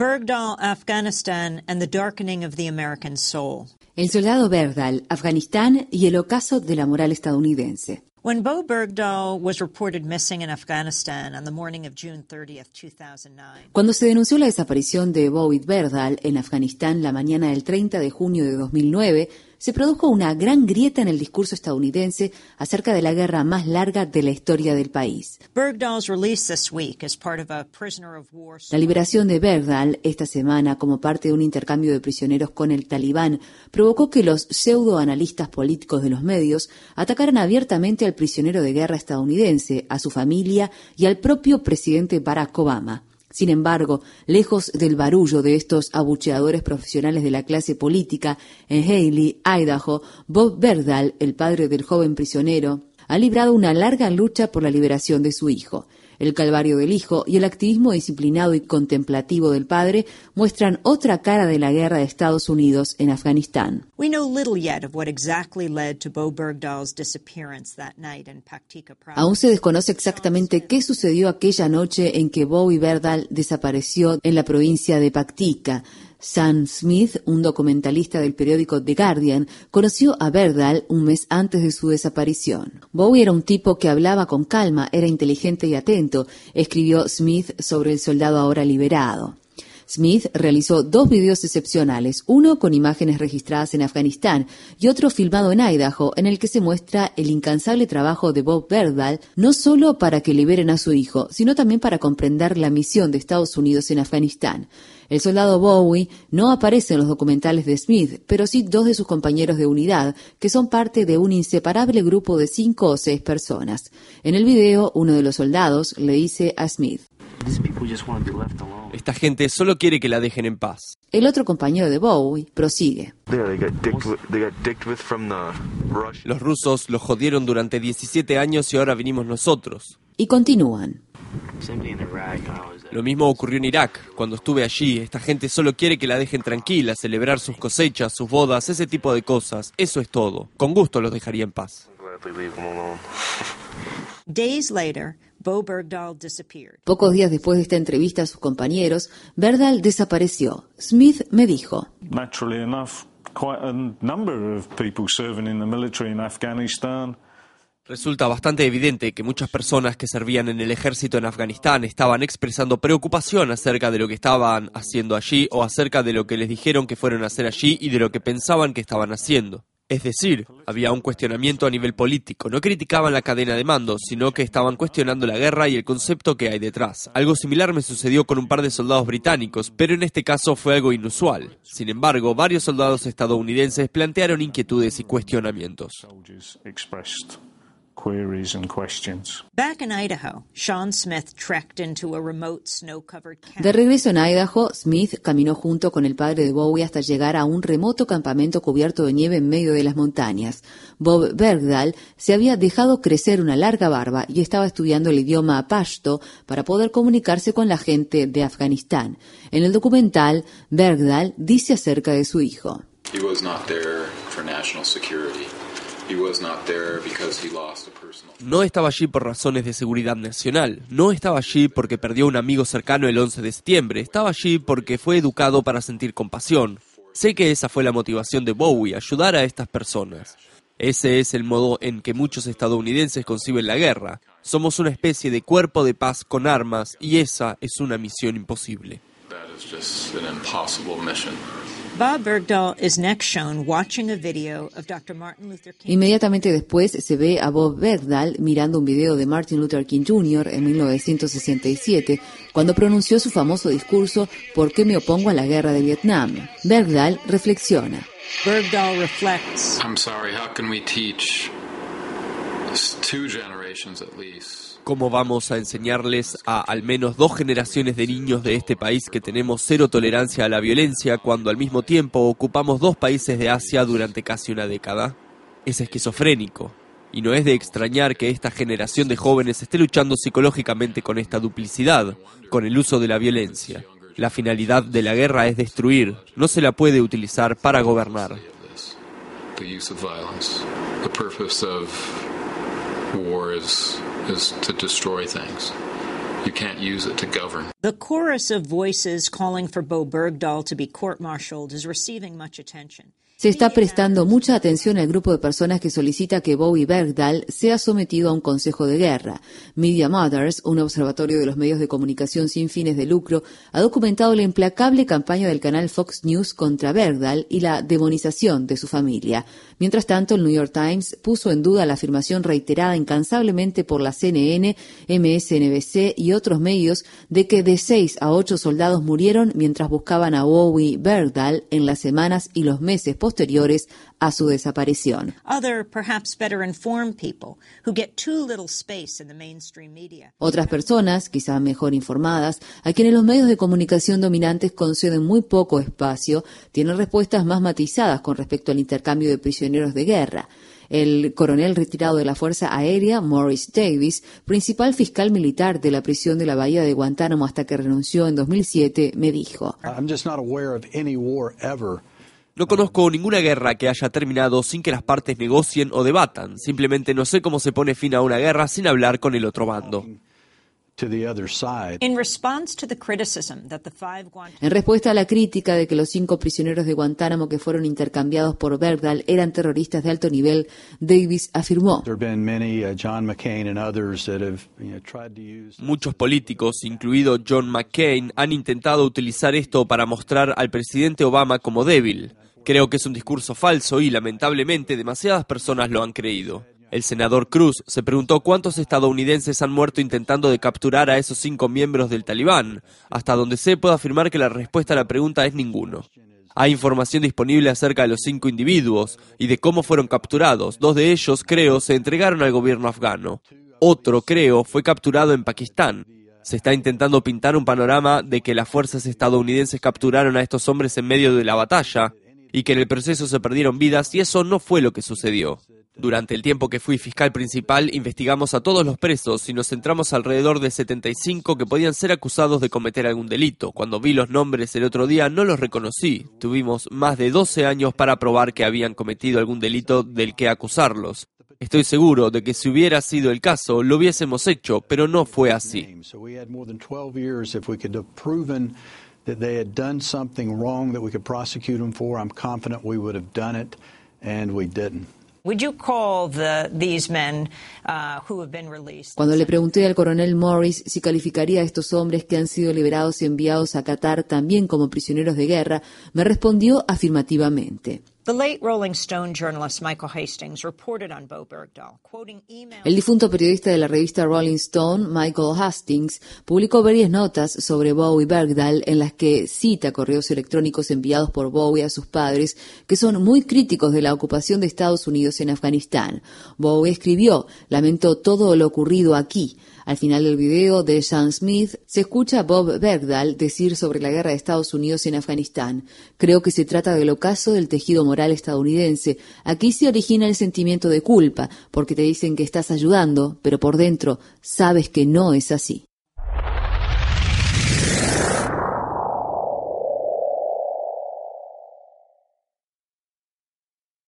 Bergdahl, Afghanistan, and the darkening of the American soul. El soldado Bergdahl, Afganistán y el ocaso de la moral estadounidense. When Bo Bergdahl was reported missing in Afghanistan on the morning of June 30th, 2009. Cuando se denunció la desaparición de Boyd Bergdahl en Afganistán la mañana del 30 de junio de 2009, se produjo una gran grieta en el discurso estadounidense acerca de la guerra más larga de la historia del país. La liberación de Bergdahl esta semana como parte de un intercambio de prisioneros con el talibán provocó que los pseudoanalistas políticos de los medios atacaran abiertamente al prisionero de guerra estadounidense, a su familia y al propio presidente Barack Obama. Sin embargo, lejos del barullo de estos abucheadores profesionales de la clase política, en Haley, Idaho, Bob Berdahl, el padre del joven prisionero, ha librado una larga lucha por la liberación de su hijo. El calvario del hijo y el activismo disciplinado y contemplativo del padre muestran otra cara de la guerra de Estados Unidos en Afganistán. Aún se desconoce exactamente qué sucedió aquella noche en que Bowie Berdahl desapareció en la provincia de Paktika. Sam Smith, un documentalista del periódico The Guardian, conoció a Berdahl un mes antes de su desaparición. Bowie era un tipo que hablaba con calma, era inteligente y atento, escribió Smith sobre el soldado ahora liberado. Smith realizó dos videos excepcionales, uno con imágenes registradas en Afganistán y otro filmado en Idaho, en el que se muestra el incansable trabajo de Bob Berdahl, no solo para que liberen a su hijo, sino también para comprender la misión de Estados Unidos en Afganistán. El soldado Bowie no aparece en los documentales de Smith, pero sí dos de sus compañeros de unidad, que son parte de un inseparable grupo de cinco o seis personas. En el video, uno de los soldados le dice a Smith, esta gente solo quiere que la dejen en paz. El otro compañero de Bowie prosigue. Los rusos los jodieron durante 17 años y ahora vinimos nosotros. Y continúan. Lo mismo ocurrió en Irak. Cuando estuve allí, esta gente solo quiere que la dejen tranquila, celebrar sus cosechas, sus bodas, ese tipo de cosas. Eso es todo. Con gusto los dejaría en paz. Days later, Pocos días después de esta entrevista a sus compañeros, Berdahl desapareció. Smith me dijo. Resulta bastante evidente que muchas personas que servían en el ejército en Afganistán estaban expresando preocupación acerca de lo que estaban haciendo allí o acerca de lo que les dijeron que fueron a hacer allí y de lo que pensaban que estaban haciendo. Es decir, había un cuestionamiento a nivel político. No criticaban la cadena de mando, sino que estaban cuestionando la guerra y el concepto que hay detrás. Algo similar me sucedió con un par de soldados británicos, pero en este caso fue algo inusual. Sin embargo, varios soldados estadounidenses plantearon inquietudes y cuestionamientos. De regreso en Idaho, Smith caminó junto con el padre de Bowie hasta llegar a un remoto campamento cubierto de nieve en medio de las montañas. Bob Bergdahl se había dejado crecer una larga barba y estaba estudiando el idioma pashto para poder comunicarse con la gente de Afganistán. En el documental, Bergdahl dice acerca de su hijo. No estaba allí por razones de seguridad nacional. No estaba allí porque perdió un amigo cercano el 11 de septiembre. Estaba allí porque fue educado para sentir compasión. Sé que esa fue la motivación de Bowie, ayudar a estas personas. Ese es el modo en que muchos estadounidenses conciben la guerra. Somos una especie de cuerpo de paz con armas y esa es una misión imposible. Inmediatamente después se ve a Bob Bergdahl mirando un video de Martin Luther King Jr. en 1967, cuando pronunció su famoso discurso ¿Por qué me opongo a la guerra de Vietnam? Bergdahl reflexiona. Bergdahl reflects. I'm sorry, how can we teach ¿Cómo vamos a enseñarles a al menos dos generaciones de niños de este país que tenemos cero tolerancia a la violencia cuando al mismo tiempo ocupamos dos países de Asia durante casi una década? Es esquizofrénico. Y no es de extrañar que esta generación de jóvenes esté luchando psicológicamente con esta duplicidad, con el uso de la violencia. La finalidad de la guerra es destruir, no se la puede utilizar para gobernar. You can't use it to govern. The chorus of voices calling for Bo Bergdahl to be court-martialed is receiving much attention. Se está prestando mucha atención al grupo de personas que solicita que Bowie Bergdahl sea sometido a un consejo de guerra. Media Mothers, un observatorio de los medios de comunicación sin fines de lucro, ha documentado la implacable campaña del canal Fox News contra Bergdahl y la demonización de su familia. Mientras tanto, el New York Times puso en duda la afirmación reiterada incansablemente por la CNN, MSNBC y otros medios de que de seis a ocho soldados murieron mientras buscaban a Bowie Bergdahl en las semanas y los meses posteriores posteriores a su desaparición. Otras personas, quizá mejor informadas, a quienes los medios de comunicación dominantes conceden muy poco espacio, tienen respuestas más matizadas con respecto al intercambio de prisioneros de guerra. El coronel retirado de la Fuerza Aérea, Morris Davis, principal fiscal militar de la prisión de la Bahía de Guantánamo hasta que renunció en 2007, me dijo. No conozco ninguna guerra que haya terminado sin que las partes negocien o debatan. Simplemente no sé cómo se pone fin a una guerra sin hablar con el otro bando. En respuesta a la crítica de que los cinco prisioneros de Guantánamo que fueron intercambiados por Bergdahl eran terroristas de alto nivel, Davis afirmó: Muchos políticos, incluido John McCain, han intentado utilizar esto para mostrar al presidente Obama como débil. Creo que es un discurso falso y lamentablemente demasiadas personas lo han creído. El senador Cruz se preguntó cuántos estadounidenses han muerto intentando capturar a esos cinco miembros del talibán. Hasta donde sé, puedo afirmar que la respuesta a la pregunta es ninguno. Hay información disponible acerca de los cinco individuos y de cómo fueron capturados. Dos de ellos, creo, se entregaron al gobierno afgano. Otro, creo, fue capturado en Pakistán. Se está intentando pintar un panorama de que las fuerzas estadounidenses capturaron a estos hombres en medio de la batalla, y que en el proceso se perdieron vidas y eso no fue lo que sucedió. Durante el tiempo que fui fiscal principal, investigamos a todos los presos y nos centramos alrededor de 75 que podían ser acusados de cometer algún delito. Cuando vi los nombres el otro día no los reconocí. Tuvimos más de 12 años para probar que habían cometido algún delito del que acusarlos. Estoy seguro de que si hubiera sido el caso, lo hubiésemos hecho, pero no fue así. That they had done something wrong that we could prosecute them for, I'm confident we would have done it, and we didn't. would you call these men uh, who have been released. Cuando le pregunté al coronel Morris si calificaría a estos hombres que han sido liberados y enviados a Qatar también como prisioneros de guerra, me respondió afirmativamente. El difunto periodista de la revista Rolling Stone, Michael Hastings, publicó varias notas sobre Bowie Bergdahl en las que cita correos electrónicos enviados por Bowie a sus padres que son muy críticos de la ocupación de Estados Unidos en Afganistán. Bowie escribió, lamento todo lo ocurrido aquí. Al final del video de Sean Smith se escucha a Bob Bergdahl decir sobre la guerra de Estados Unidos en Afganistán. Creo que se trata del ocaso del tejido estadounidense. Aquí se origina el sentimiento de culpa, porque te dicen que estás ayudando, pero por dentro sabes que no es así.